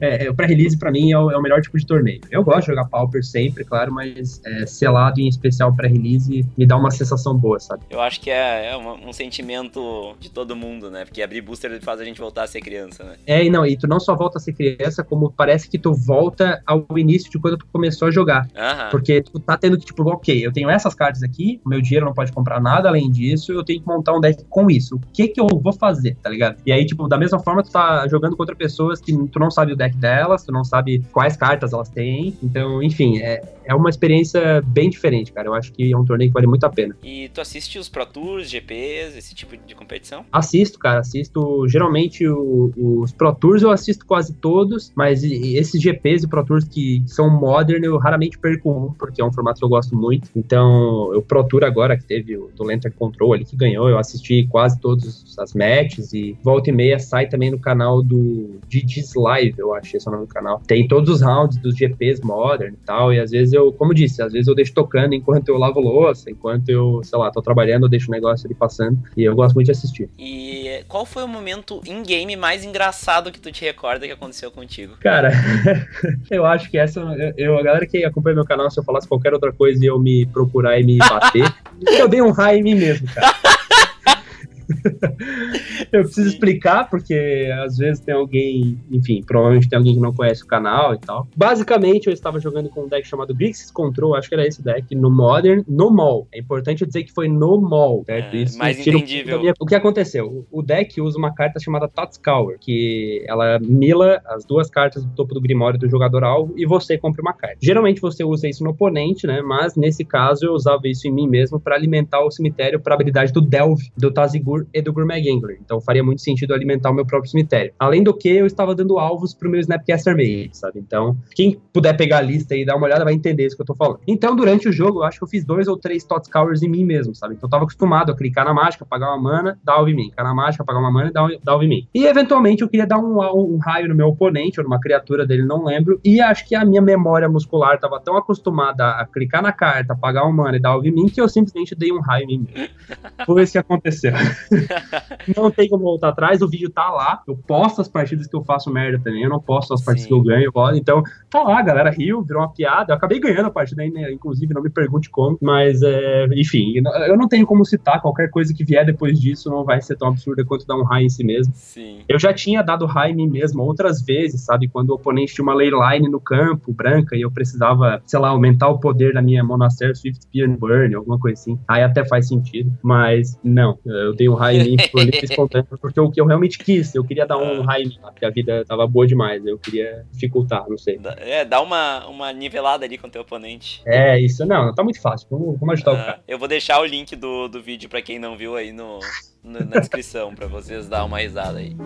é, é, o pré-release para mim é o, é o, melhor tipo de torneio. Eu gosto de jogar Pauper sempre, claro, mas é, selado em especial pré-release me dá uma sensação boa, sabe? Eu acho que é, é um, um sentimento de todo mundo, né? Porque que abrir booster faz a gente voltar a ser criança, né? É, e não, e tu não só volta a ser criança, como parece que tu volta ao início de quando tu começou a jogar. Aham. Porque tu tá tendo que, tipo, ok, eu tenho essas cartas aqui, meu dinheiro não pode comprar nada além disso, eu tenho que montar um deck com isso. O que que eu vou fazer, tá ligado? E aí, tipo, da mesma forma, tu tá jogando contra pessoas que tu não sabe o deck delas, tu não sabe quais cartas elas têm. Então, enfim, é, é uma experiência bem diferente, cara. Eu acho que é um torneio que vale muito a pena. E tu assiste os Pro Tours, GPs, esse tipo de competição? Assisto, cara assisto geralmente o, os Pro Tours, eu assisto quase todos, mas esses GPs e Pro Tours que são modern, eu raramente perco um, porque é um formato que eu gosto muito. Então, o Pro Tour agora, que teve o do Control ali que ganhou, eu assisti quase todas as matches e volta e meia sai também no canal do DJ's Live, eu acho esse é o nome do canal. Tem todos os rounds dos GPs modern e tal, e às vezes eu, como disse, às vezes eu deixo tocando enquanto eu lavo louça, enquanto eu, sei lá, tô trabalhando, eu deixo o negócio ali passando, e eu gosto muito de assistir. E qual foi o momento in-game mais engraçado que tu te recorda que aconteceu contigo? Cara, eu acho que essa, eu, a galera que acompanha meu canal, se eu falasse qualquer outra coisa e eu me procurar e me bater, eu dei um raio em mim mesmo, cara. eu preciso Sim. explicar, porque às vezes tem alguém, enfim, provavelmente tem alguém que não conhece o canal e tal. Basicamente, eu estava jogando com um deck chamado Grixis Control, acho que era esse deck, no Modern, no Mall. É importante dizer que foi no Mall, certo? É, Isso mais entendível. Minha... O que aconteceu? O deck usa uma carta chamada Totscour, que ela mila as duas cartas do topo do Grimório do jogador alvo e você compra uma carta. Geralmente você usa isso no oponente, né? Mas nesse caso eu usava isso em mim mesmo para alimentar o cemitério para habilidade do Delve, do Tazigur e do Gourmet Gangler. Então faria muito sentido alimentar o meu próprio cemitério. Além do que, eu estava dando alvos pro meu Snapcaster Mage, sabe? Então, quem puder pegar a lista e dar uma olhada vai entender isso que eu tô falando. Então, durante o jogo, eu acho que eu fiz dois ou três Tots Cowers em mim mesmo, sabe? Então eu tava acostumado a clicar na mágica, pagar uma mana, dar alvo em mim. Clicar na mágica, pagar uma mana e dar, dar alvo em mim. E eventualmente eu queria dar um, um, raio no meu oponente, ou numa criatura dele, não lembro. E acho que a minha memória muscular tava tão acostumada a clicar na carta, pagar uma mana e dar alvo em mim, que eu simplesmente dei um raio em mim. Foi isso que aconteceu. não tem como voltar atrás, o vídeo tá lá. Eu posto as partidas que eu faço merda também, eu não posto as partidas Sim. que eu ganho. Então, tá lá, galera riu, virou uma piada. Eu acabei ganhando a partida né? inclusive, não me pergunte como, mas, é, enfim, eu não tenho como citar qualquer coisa que vier depois disso, não vai ser tão absurda quanto dar um high em si mesmo. Sim. Eu já tinha dado high em mim mesmo outras vezes, sabe? Quando o oponente tinha uma leyline no campo, branca, e eu precisava, sei lá, aumentar o poder da minha Monastery Swift Spear Burn, alguma coisa assim. Aí até faz sentido, mas não, eu dei um high por livre espontâneo, porque o que eu realmente quis, eu queria dar um high, porque a vida tava boa demais, eu queria dificultar, não sei. É, dá uma, uma nivelada ali com o teu oponente. É, isso não, tá muito fácil, vamos, vamos ajudar o cara. Eu vou deixar o link do, do vídeo pra quem não viu aí no, no na descrição, pra vocês dar uma risada aí.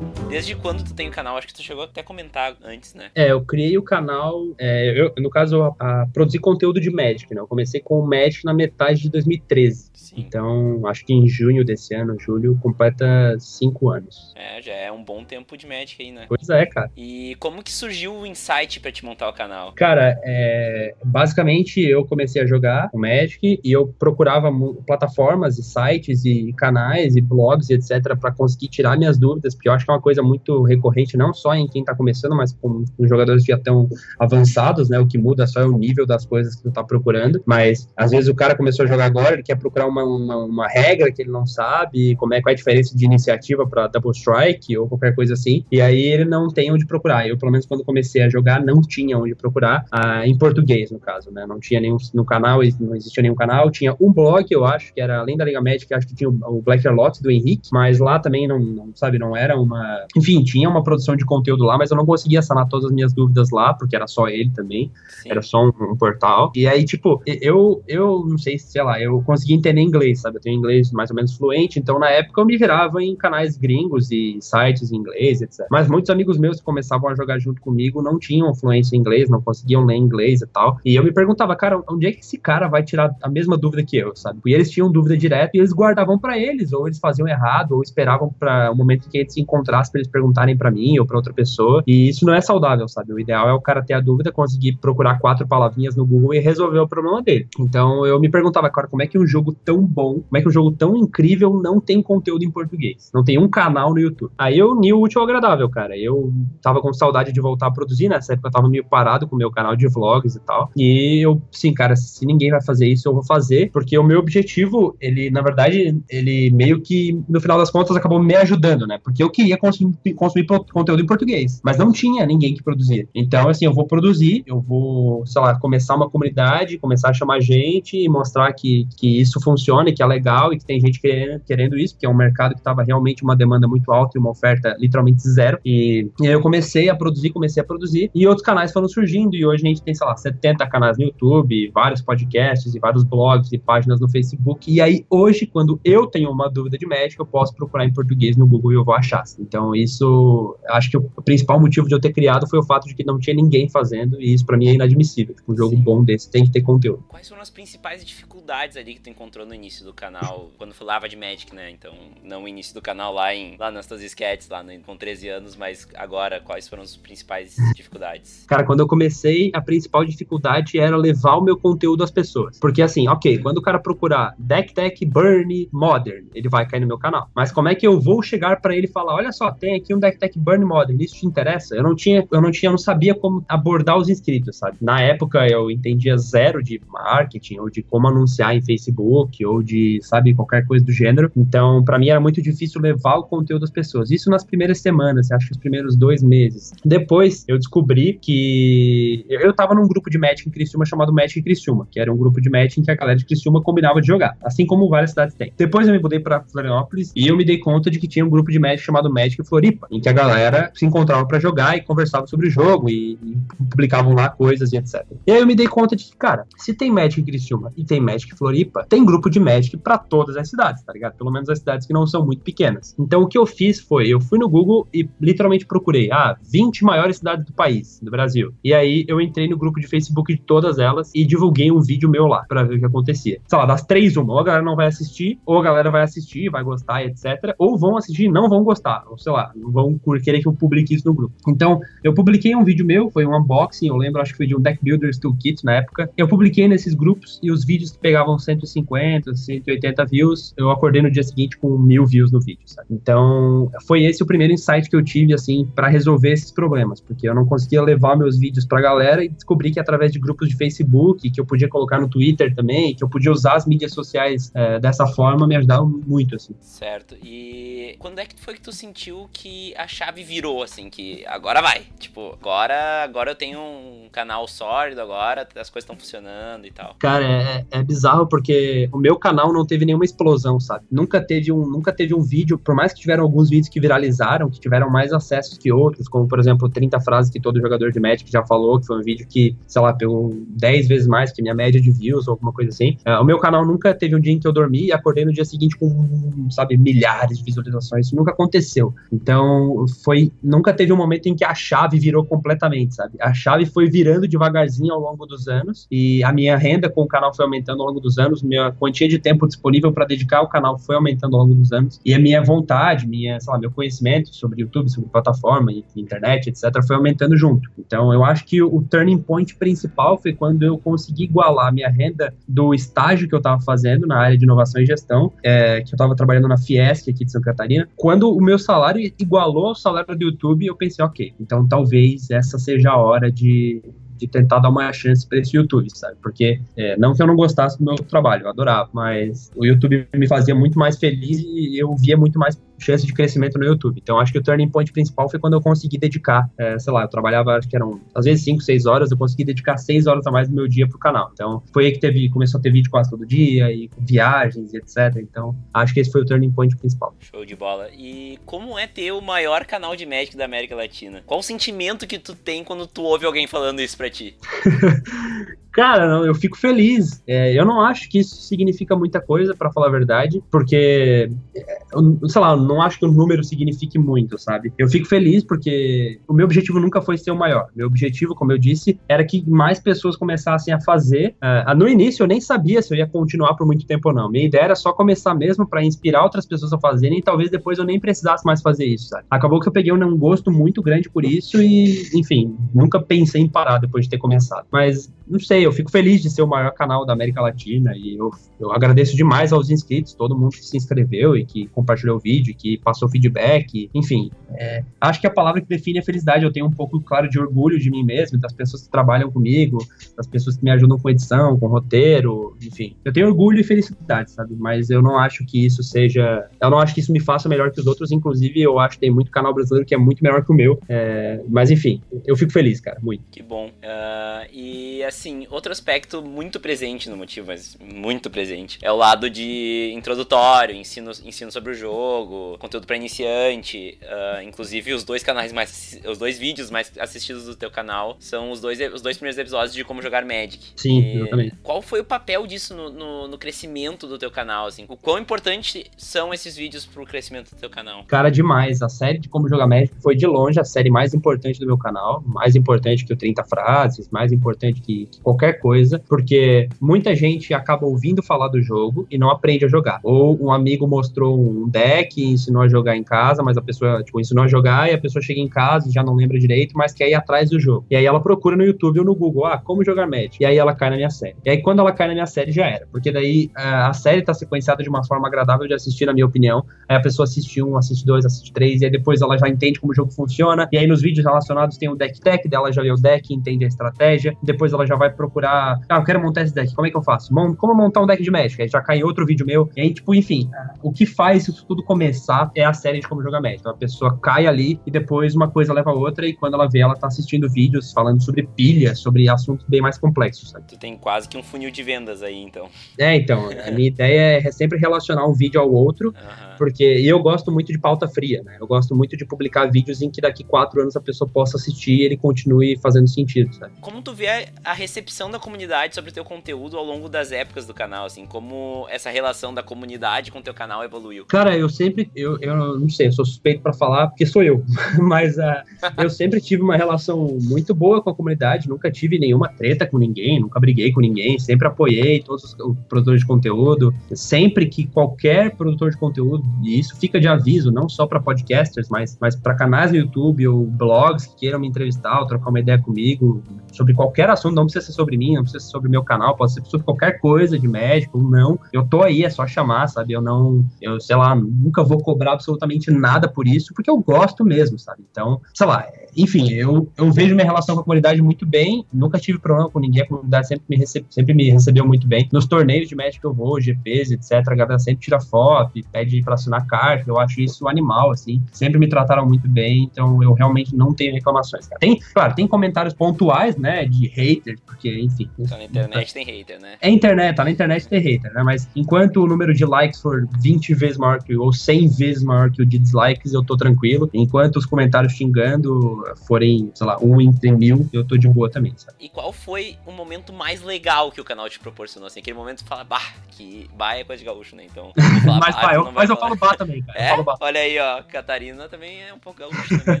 Desde quando tu tem o canal? Acho que tu chegou até a comentar antes, né? É, eu criei o canal, é, eu, no caso, a, a produzir conteúdo de Magic, né? Eu comecei com o Magic na metade de 2013. Sim. Então, acho que em junho desse ano, julho, completa cinco anos. É, já é um bom tempo de Magic aí, né? Pois é, cara. E como que surgiu o insight para te montar o canal? Cara, é, basicamente eu comecei a jogar o Magic e eu procurava plataformas e sites e canais e blogs e etc para conseguir tirar minhas dúvidas, porque eu acho que é uma coisa coisa muito recorrente, não só em quem está começando, mas com, com jogadores já tão avançados, né? O que muda só é o nível das coisas que tu tá procurando. Mas às vezes o cara começou a jogar agora, ele quer procurar uma, uma, uma regra que ele não sabe, como é qual é a diferença de iniciativa para double strike ou qualquer coisa assim. E aí ele não tem onde procurar. Eu, pelo menos, quando comecei a jogar, não tinha onde procurar, ah, em português, no caso, né? Não tinha nenhum no canal, não existia nenhum canal. Tinha um blog, eu acho, que era além da Liga Magic, acho que tinha o Black Lot do Henrique, mas lá também não, não sabe, não era uma enfim, tinha uma produção de conteúdo lá, mas eu não conseguia sanar todas as minhas dúvidas lá, porque era só ele também. Sim. Era só um, um, portal. E aí, tipo, eu, eu não sei, sei lá, eu consegui entender inglês, sabe? Eu tenho inglês mais ou menos fluente, então na época eu me virava em canais gringos e sites em inglês, etc. Mas muitos amigos meus que começavam a jogar junto comigo não tinham fluência em inglês, não conseguiam ler inglês e tal. E eu me perguntava, cara, onde é que esse cara vai tirar a mesma dúvida que eu, sabe? E eles tinham dúvida direto e eles guardavam para eles, ou eles faziam errado, ou esperavam para o momento que eles se encontrassem eles perguntar perguntarem para mim ou para outra pessoa. E isso não é saudável, sabe? O ideal é o cara ter a dúvida, conseguir procurar quatro palavrinhas no Google e resolver o problema dele. Então eu me perguntava, cara, como é que um jogo tão bom, como é que um jogo tão incrível não tem conteúdo em português? Não tem um canal no YouTube. Aí eu uni o útil ao agradável, cara. Eu tava com saudade de voltar a produzir, nessa época eu tava meio parado com o meu canal de vlogs e tal. E eu, sim, cara, se ninguém vai fazer isso, eu vou fazer, porque o meu objetivo, ele, na verdade, ele meio que, no final das contas, acabou me ajudando, né? Porque eu queria conseguir consumir conteúdo em português. Mas não tinha ninguém que produzia. Então, assim, eu vou produzir, eu vou, sei lá, começar uma comunidade, começar a chamar gente e mostrar que, que isso funciona e que é legal e que tem gente querendo, querendo isso, porque é um mercado que estava realmente uma demanda muito alta e uma oferta literalmente zero. E, e aí eu comecei a produzir, comecei a produzir e outros canais foram surgindo e hoje a gente tem, sei lá, 70 canais no YouTube, vários podcasts e vários blogs e páginas no Facebook. E aí hoje, quando eu tenho uma dúvida de médico, eu posso procurar em português no Google e eu vou achar. Então isso, acho que o principal motivo de eu ter criado foi o fato de que não tinha ninguém fazendo e isso para mim é inadmissível. Tipo, um jogo Sim. bom desse tem que ter conteúdo. Quais foram as principais dificuldades ali que tu encontrou no início do canal, quando falava de Magic, né? Então, não o início do canal lá em lá nas tuas sketches, lá no, com 13 anos, mas agora quais foram as principais dificuldades? Cara, quando eu comecei, a principal dificuldade era levar o meu conteúdo às pessoas. Porque assim, OK, quando o cara procurar Deck Tech Burn Modern, ele vai cair no meu canal. Mas como é que eu vou chegar para ele e falar, olha só, tem aqui um Deck Burn Modern, isso te interessa? Eu não tinha, eu não tinha, eu não sabia como abordar os inscritos, sabe? Na época eu entendia zero de marketing ou de como anunciar em Facebook ou de, sabe, qualquer coisa do gênero. Então, para mim era muito difícil levar o conteúdo das pessoas. Isso nas primeiras semanas, acho que os primeiros dois meses. Depois eu descobri que eu tava num grupo de match em Criciúma chamado Match em Criciúma, que era um grupo de match em que a galera de Criciúma combinava de jogar, assim como várias cidades têm. Depois eu me mudei para Florianópolis e eu me dei conta de que tinha um grupo de match chamado Magic Floripa, em que a galera se encontrava para jogar e conversava sobre o jogo e, e, publicavam lá coisas e etc. E aí eu me dei conta de que, cara, se tem Magic em Criciúma e tem Magic Floripa, tem grupo de Magic para todas as cidades, tá ligado? Pelo menos as cidades que não são muito pequenas. Então o que eu fiz foi, eu fui no Google e literalmente procurei, ah, 20 maiores cidades do país, do Brasil. E aí eu entrei no grupo de Facebook de todas elas e divulguei um vídeo meu lá para ver o que acontecia. Sei lá, das três, uma, ou a galera não vai assistir, ou a galera vai assistir, vai gostar, etc. Ou vão assistir e não vão gostar, ou sei lá, não vão querer que eu publique isso no grupo. Então, eu publiquei um vídeo meu, foi um unboxing, eu lembro, acho que foi de um Deck Builders Toolkit na época. Eu publiquei nesses grupos e os vídeos pegavam 150, 180 views, eu acordei no dia seguinte com mil views no vídeo, sabe? Então, foi esse o primeiro insight que eu tive, assim, para resolver esses problemas, porque eu não conseguia levar meus vídeos pra galera e descobri que através de grupos de Facebook, que eu podia colocar no Twitter também, que eu podia usar as mídias sociais é, dessa forma, me ajudavam muito, assim. Certo. E quando é que foi que tu sentiu que a chave virou, assim, que agora vai? Tipo, agora, agora eu tenho um canal sólido, agora as coisas estão funcionando e tal. Cara, é, é bizarro porque o meu canal não teve nenhuma explosão, sabe? Nunca teve um, nunca teve um vídeo, por mais que tiveram alguns vídeos que viralizaram, que tiveram mais acessos que outros, como por exemplo 30 frases que todo jogador de Magic já falou, que foi um vídeo que, sei lá, pegou 10 vezes mais que minha média de views ou alguma coisa assim. Uh, o meu canal nunca teve um dia em que eu dormi e acordei no dia seguinte com, sabe, milhares de visualizações. Isso nunca aconteceu. Então, foi, nunca teve um momento em que a chave virou completamente, sabe? A chave foi virando devagarzinho ao longo dos anos e a minha renda com o canal foi aumentando ao longo dos anos, minha quantia de tempo disponível para dedicar ao canal foi aumentando ao longo dos anos e a minha vontade, minha, sei lá, meu conhecimento sobre YouTube, sobre plataforma internet, etc, foi aumentando junto. Então, eu acho que o turning point principal foi quando eu consegui igualar a minha renda do estágio que eu estava fazendo na área de inovação e gestão, é, que eu estava trabalhando na Fiesc aqui de Santa Catarina. Quando o meu salário igualou ao salário do YouTube, eu pensei, ok, então talvez essa seja a hora de de tentar dar uma chance para esse YouTube, sabe? Porque é, não que eu não gostasse do meu trabalho, eu adorava, mas o YouTube me fazia muito mais feliz e eu via muito mais chance de crescimento no YouTube. Então acho que o turning point principal foi quando eu consegui dedicar, é, sei lá, eu trabalhava, acho que eram às vezes 5, 6 horas, eu consegui dedicar 6 horas a mais do meu dia pro canal. Então foi aí que teve, começou a ter vídeo quase todo dia e viagens e etc. Então acho que esse foi o turning point principal. Show de bola. E como é ter o maior canal de Magic da América Latina? Qual o sentimento que tu tem quando tu ouve alguém falando isso pra ti? Cara, eu fico feliz. É, eu não acho que isso significa muita coisa, para falar a verdade, porque, é, eu, sei lá, eu não acho que o número signifique muito, sabe? Eu fico feliz porque o meu objetivo nunca foi ser o maior. Meu objetivo, como eu disse, era que mais pessoas começassem a fazer. Uh, no início, eu nem sabia se eu ia continuar por muito tempo ou não. Minha ideia era só começar mesmo para inspirar outras pessoas a fazerem e talvez depois eu nem precisasse mais fazer isso, sabe? Acabou que eu peguei um gosto muito grande por isso e, enfim, nunca pensei em parar depois de ter começado. Mas, não sei, eu fico feliz de ser o maior canal da América Latina e eu, eu agradeço demais aos inscritos, todo mundo que se inscreveu e que compartilhou o vídeo, que passou feedback, enfim, é, acho que a palavra que define é felicidade. Eu tenho um pouco, claro, de orgulho de mim mesmo, das pessoas que trabalham comigo, das pessoas que me ajudam com edição, com roteiro, enfim. Eu tenho orgulho e felicidade, sabe? Mas eu não acho que isso seja. Eu não acho que isso me faça melhor que os outros. Inclusive, eu acho que tem muito canal brasileiro que é muito melhor que o meu. É, mas enfim, eu fico feliz, cara, muito. Que bom. Uh, e assim, outro aspecto muito presente no motivo, mas muito presente, é o lado de introdutório, ensino, ensino sobre o jogo, conteúdo para iniciante. Uh, inclusive, os dois canais mais. Os dois vídeos mais assistidos do teu canal são os dois, os dois primeiros episódios de como jogar Magic. Sim, e exatamente. Qual foi o papel disso no, no, no, crescimento do teu canal? Assim? O quão importante são esses vídeos pro crescimento do teu canal? Cara, demais. A série de como jogar Magic foi de longe a série mais importante do meu canal. Mais importante que o 30 frases, mais importante que, que qualquer coisa. Porque muita gente acaba ouvindo falar do jogo e não aprende a jogar. Ou um amigo mostrou um deck e ensinou a jogar em casa, mas a pessoa, tipo, ensinou a jogar e a pessoa chega em casa e já não lembra direito, mas quer ir atrás do jogo. E aí ela procura no YouTube ou no Google, ah, como jogar Magic. E aí ela cai na minha série. E aí quando ela cai na minha série já era. Porque daí a série tá sequenciada de uma forma agradável de assistir, na minha opinião. Aí a pessoa assiste um, assiste dois, assiste três, e aí depois ela já entende como o jogo funciona. E aí nos vídeos relacionados tem o deck tech, dela já vê o deck, entende a estratégia. Depois ela já vai procurar, ah, eu quero montar esse deck, como é que eu faço? Como montar um deck de Magic? Aí já cai em outro vídeo meu. E aí, tipo, enfim, o que faz isso tudo começar é a série de como jogar Magic. Então a pessoa cai ali e depois uma coisa leva a outra, e quando ela vê, ela tá assistindo vídeos falando sobre pilha, sobre assuntos bem mais complexos, sabe? Tu tem quase que um funil de vendas aí, então. É, então, a minha ideia é sempre relacionar um vídeo ao outro, uhum. porque eu gosto muito de pauta fria, né? Eu gosto muito de publicar vídeos em que daqui quatro anos a pessoa possa assistir e ele continue fazendo sentido, sabe? Como tu vê a recepção da comunidade sobre o teu conteúdo ao longo das épocas do canal, assim, como essa relação da comunidade com o teu canal evoluiu? Cara, eu sempre, eu, eu não sei, eu sou suspeito para falar porque sou eu, mas uh, eu sempre tive uma relação muito boa com a comunidade, nunca tive nenhuma treta com ninguém, nunca briguei com ninguém, sempre apoiei todos os, os produtores de conteúdo, sempre que qualquer produtor de conteúdo, e isso fica de aviso, não só para podcasters, mas, mas para canais no YouTube ou blogs que queiram me entrevistar ou trocar uma ideia comigo sobre qualquer assunto, não precisa ser sobre mim, não precisa ser sobre meu canal, pode ser sobre qualquer coisa de médico ou não. Eu tô aí, é só chamar, sabe? Eu não, eu sei lá, nunca vou cobrar absolutamente nada por isso, porque eu gosto mesmo, sabe? Então, sei lá, enfim, eu, eu vejo minha relação com a comunidade muito bem, nunca tive problema com ninguém, a comunidade sempre me, recebe, sempre me recebeu muito bem. Nos torneios de médico que eu vou, GPs, etc., a galera sempre tira foto, pede pra assinar carta, eu acho isso animal, assim. Sempre me trataram muito bem, então eu realmente não tenho reclamações, cara. Tem, claro, tem comentários pontuais, né, de haters, porque, enfim. Tá na internet tem hater, né? É internet, tá na internet tem hater, né? Mas enquanto o número de likes for 20 vezes maior que ou 100 vezes maior que o de dislikes, eu tô tranquilo. Enquanto os comentários xingando forem, sei lá, um entre mil, eu tô de boa também, sabe? E qual foi o momento mais legal que o canal te proporcionou? Assim, aquele momento que fala, bah, que bah é coisa de gaúcho, né? Então. Fala, mas, bah, eu, mas eu falo bah também, cara. É? Bah. Olha aí, ó, Catarina também é um pouco gaúcho também,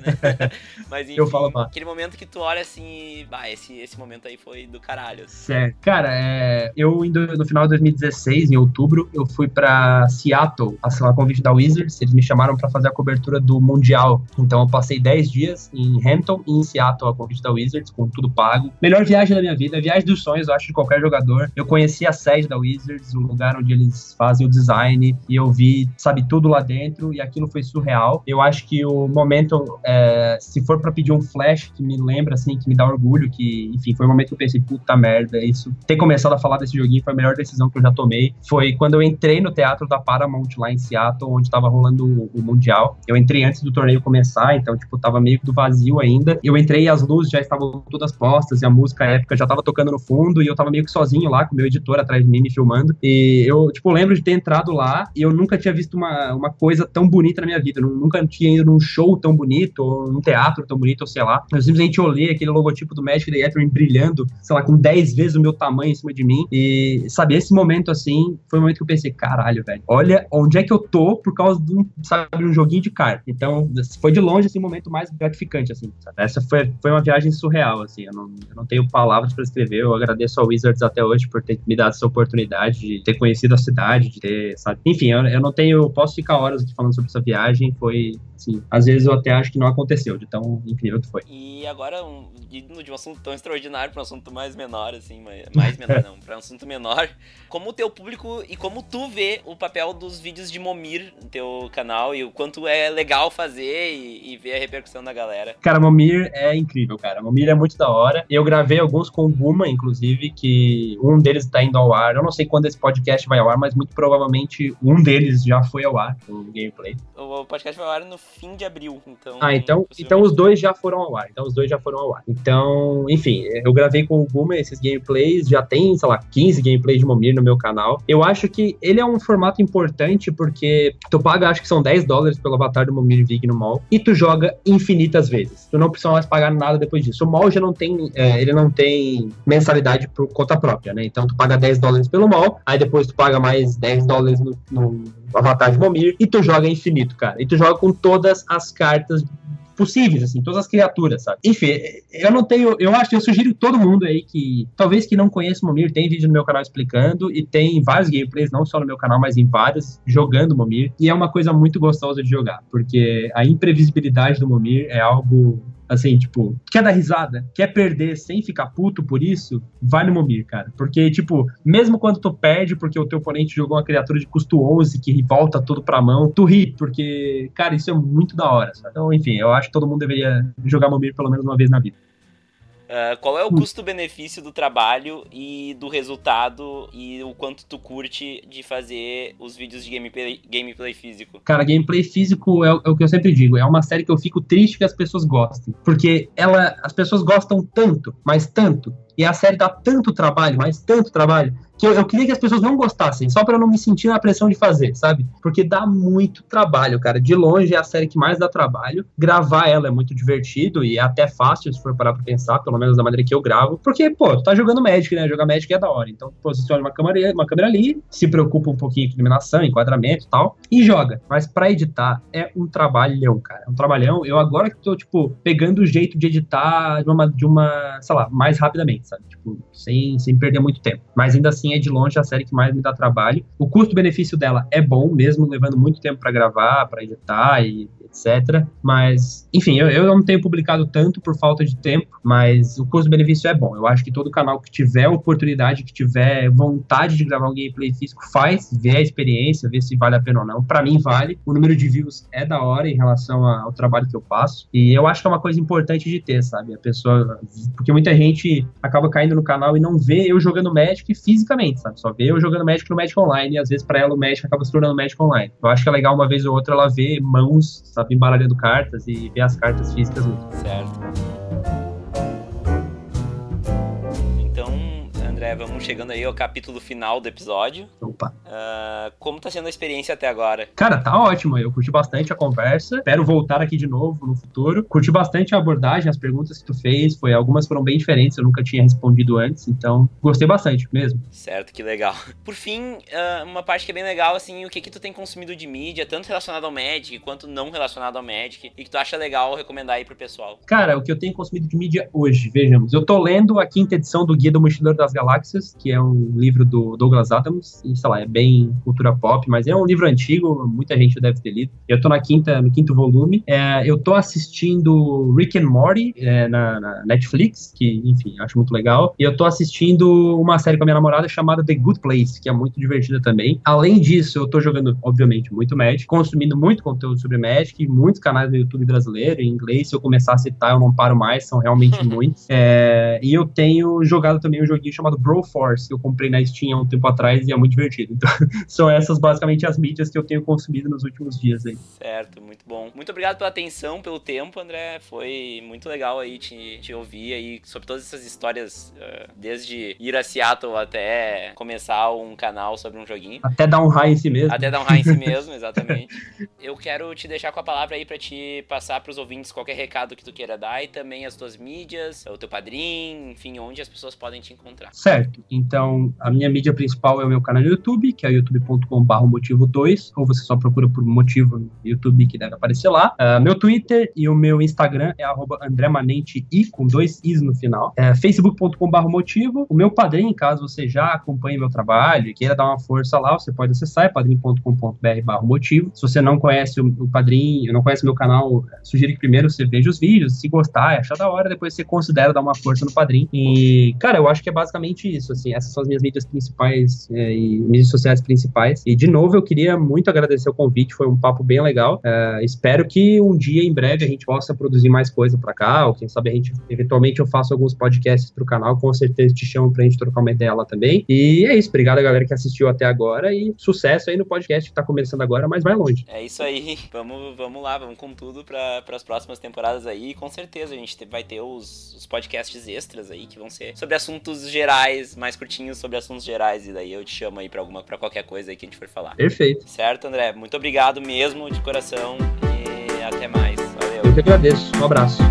né? mas enfim, eu falo bah. aquele momento que tu olha assim, bah, esse, esse momento aí foi do caralho. Certo. Cara, é, eu indo no final de 2016, em outubro, eu fui pra Seattle, a convite da Wizards, eles me chamaram para fazer a cobertura do Mundial. Então eu passei 10 dias em Hampton e em Seattle, a convite da Wizards, com tudo pago. Melhor viagem da minha vida, viagem dos sonhos, eu acho, de qualquer jogador. Eu conheci a sede da Wizards, o lugar onde eles fazem o design, e eu vi, sabe, tudo lá dentro, e aquilo foi surreal. Eu acho que o momento, é, se for para pedir um flash que me lembra, assim, que me dá orgulho, que, enfim, foi o momento que eu pensei, puta merda, isso. Ter começado a falar desse joguinho foi a melhor decisão que eu já tomei. Foi quando eu entrei no teatro da Paramount lá em Seattle, onde tava rolando o, o Mundial. Eu entrei antes do torneio começar, então, tipo, tava meio do vazio ainda. Eu entrei e as luzes já estavam todas postas, e a música épica já tava tocando no fundo, e eu tava meio que sozinho lá, com o meu editor atrás de mim me filmando. E eu, tipo, lembro de ter entrado lá e eu nunca tinha visto uma, uma coisa tão bonita na minha vida. Eu nunca tinha ido num show tão bonito, ou num teatro tão bonito, ou sei lá. Eu simplesmente olhei aquele logotipo do Magic the Gathering brilhando, sei lá, com 10 vezes o meu tamanho em cima de mim. E, sabe, esse momento, assim, foi o momento que eu pensei, caralho, velho, olha onde é que eu tô por causa de um, sabe, um joguinho de carta. Então, foi de longe, assim, o momento mais gratificante, assim, sabe? Essa foi, foi uma viagem surreal, assim, eu não, eu não tenho palavras para escrever, eu agradeço ao Wizards até hoje por ter me dado essa oportunidade de ter conhecido a cidade, de ter, sabe? Enfim, eu, eu não tenho, posso ficar horas aqui falando sobre essa viagem, foi, assim, às vezes eu até acho que não aconteceu, de tão incrível que foi. E agora, um, indo de um assunto tão extraordinário para um assunto mais menor, assim, mais menor não, para um assunto menor, como o teu público e como tu vê o papel dos vídeos de Momir no teu canal e o quanto é legal fazer fazer e, e, ver a repercussão da galera. Cara, Momir é incrível, cara. Momir é muito da hora. Eu gravei alguns com o Guma, inclusive, que um deles tá indo ao ar. Eu não sei quando esse podcast vai ao ar, mas muito provavelmente um deles já foi ao ar, o gameplay. O podcast vai ao ar no fim de abril, então. Ah, então, então os dois já foram ao ar. Então os dois já foram ao ar. Então, enfim, eu gravei com o Guma esses gameplays, já tem, sei lá, 15 gameplays de Momir no meu canal. Eu acho que ele é um formato importante porque tu paga, acho que são 10 dólares pelo avatar do Momir Vig no mall e tu joga infinitas vezes. Tu não precisa mais pagar nada depois disso. O mall já não tem, é, ele não tem mensalidade por conta própria, né? Então tu paga 10 dólares pelo mall, aí depois tu paga mais 10 dólares no, no avatar de Momir e tu joga infinito, cara. E tu joga com todas as cartas possíveis, assim, todas as criaturas, sabe? Enfim, eu não tenho, eu acho, eu sugiro todo mundo aí que, talvez que não conheça o Momir, tem vídeo no meu canal explicando e tem vários gameplays, não só no meu canal, mas em vários, jogando Momir, e é uma coisa muito gostosa de jogar, porque a imprevisibilidade do Momir é algo Assim, tipo, quer dar risada, quer perder sem ficar puto por isso, vai no Momir, cara. Porque, tipo, mesmo quando tu perde porque o teu oponente jogou uma criatura de custo 11 que volta tudo pra mão, tu ri, porque, cara, isso é muito da hora, sabe? Então, enfim, eu acho que todo mundo deveria jogar Momir pelo menos uma vez na vida. Uh, qual é o custo-benefício do trabalho e do resultado e o quanto tu curte de fazer os vídeos de gameplay, gameplay físico? Cara, gameplay físico é, é, o que eu sempre digo. É uma série que eu fico triste que as pessoas gostem. Porque ela, as pessoas gostam tanto, mas tanto. E a série dá tanto trabalho, mas tanto trabalho, que eu, eu, queria que as pessoas não gostassem, só para eu não me sentir na pressão de fazer, sabe? Porque dá muito trabalho, cara. De longe é a série que mais dá trabalho. Gravar ela é muito divertido e é até fácil, se for parar pra pensar, pelo menos da maneira que eu gravo. Porque, pô, tu tá jogando Magic, né? Jogar Magic é da hora. Então, posiciona uma câmera, uma câmera ali, se preocupa um pouquinho com iluminação, enquadramento e tal, e joga. Mas para editar é um trabalhão, cara. É um trabalhão. Eu agora que tô, tipo, pegando o jeito de editar de uma, de uma sei lá, mais rapidamente, sabe? Tipo, sem, sem perder muito tempo. Mas ainda assim, é de longe a série que mais me dá trabalho. O custo-benefício dela é bom, mesmo levando muito tempo para gravar, para editar e etc. Mas, enfim, eu, eu não tenho publicado tanto por falta de tempo, mas o custo-benefício é bom. Eu acho que todo canal que tiver oportunidade, que tiver vontade de gravar um gameplay físico, faz, vê a experiência, vê se vale a pena ou não. Para mim, vale. O número de views é da hora em relação ao trabalho que eu faço. E eu acho que é uma coisa importante de ter, sabe? A pessoa. Porque muita gente acaba caindo no canal e não vê eu jogando Magic fisicamente, sabe? Só vê eu jogando Magic no Magic Online. E às vezes, para ela, o Magic acaba se tornando Magic Online. Eu acho que é legal uma vez ou outra ela ver mãos, sabe? Sabe, embaralhando cartas e ver as cartas físicas mesmo. Certo. André, vamos chegando aí ao capítulo final do episódio. Opa. Uh, como tá sendo a experiência até agora? Cara, tá ótimo. Eu curti bastante a conversa. Espero voltar aqui de novo no futuro. Curti bastante a abordagem, as perguntas que tu fez. Foi, algumas foram bem diferentes, eu nunca tinha respondido antes, então gostei bastante mesmo. Certo, que legal. Por fim, uh, uma parte que é bem legal, assim, o que que tu tem consumido de mídia, tanto relacionado ao Magic quanto não relacionado ao Magic, e que tu acha legal recomendar aí pro pessoal? Cara, o que eu tenho consumido de mídia hoje, vejamos. Eu tô lendo a quinta edição do Guia do Mochileiro das Galáxias Galáxias, que é um livro do Douglas Adams, e sei lá, é bem cultura pop, mas é um livro antigo, muita gente deve ter lido. Eu tô na quinta, no quinto volume. É, eu tô assistindo Rick and Morty é, na, na, Netflix, que, enfim, acho muito legal. E eu tô assistindo uma série com a minha namorada chamada The Good Place, que é muito divertida também. Além disso, eu tô jogando, obviamente, muito Magic, consumindo muito conteúdo sobre Magic, muitos canais do YouTube brasileiro, em inglês. Se eu começar a citar, eu não paro mais, são realmente muitos. É, e eu tenho jogado também um joguinho chamado Broforce, que eu comprei na Steam há um tempo atrás e é muito divertido. Então, são essas basicamente as mídias que eu tenho consumido nos últimos dias aí. Certo, muito bom. Muito obrigado pela atenção, pelo tempo, André. Foi muito legal aí te, te ouvir aí sobre todas essas histórias, uh, desde ir a Seattle até começar um canal sobre um joguinho. Até dar um raio em si mesmo. Até dar um raio em si mesmo, exatamente. eu quero te deixar com a palavra aí para te passar para os ouvintes qualquer recado que tu queira dar e também as tuas mídias, o teu padrinho, enfim, onde as pessoas podem te encontrar. Certo certo. Então, a minha mídia principal é o meu canal no YouTube, que é youtube.com.br motivo2, ou você só procura por motivo no YouTube que deve aparecer lá. Uh, meu Twitter e o meu Instagram é andremanentei, com dois is no final. É, facebook.com.br motivo. O meu padrinho, caso você já acompanhe meu trabalho e queira dar uma força lá, você pode acessar, é padrim.com.br motivo. Se você não conhece o, o padrinho, não conhece meu canal, sugiro que primeiro você veja os vídeos, se gostar, achar da hora, depois você considera dar uma força no padrinho. E, cara, eu acho que é basicamente isso. assim, essas são as minhas mídias principais é, e mídias sociais principais. E de novo, eu queria muito agradecer o convite, foi um papo bem legal. É, espero que um dia, em breve, a gente possa produzir mais coisa para cá, ou quem sabe a gente, eventualmente, eu faço alguns podcasts pro canal, com certeza te chamo pra gente trocar uma ideia lá também. E é isso, obrigado a galera que assistiu até agora e sucesso aí no podcast que tá começando agora, mas vai longe. É isso aí, vamos, vamos lá, vamos com tudo para as próximas temporadas aí, e com certeza a gente vai ter os, os podcasts extras aí que vão ser sobre assuntos gerais, mais curtinhos sobre assuntos gerais, e daí eu te chamo aí pra, alguma, pra qualquer coisa aí que a gente for falar. Perfeito. Certo, André? Muito obrigado mesmo, de coração, e até mais. Valeu. Eu que agradeço. Um abraço.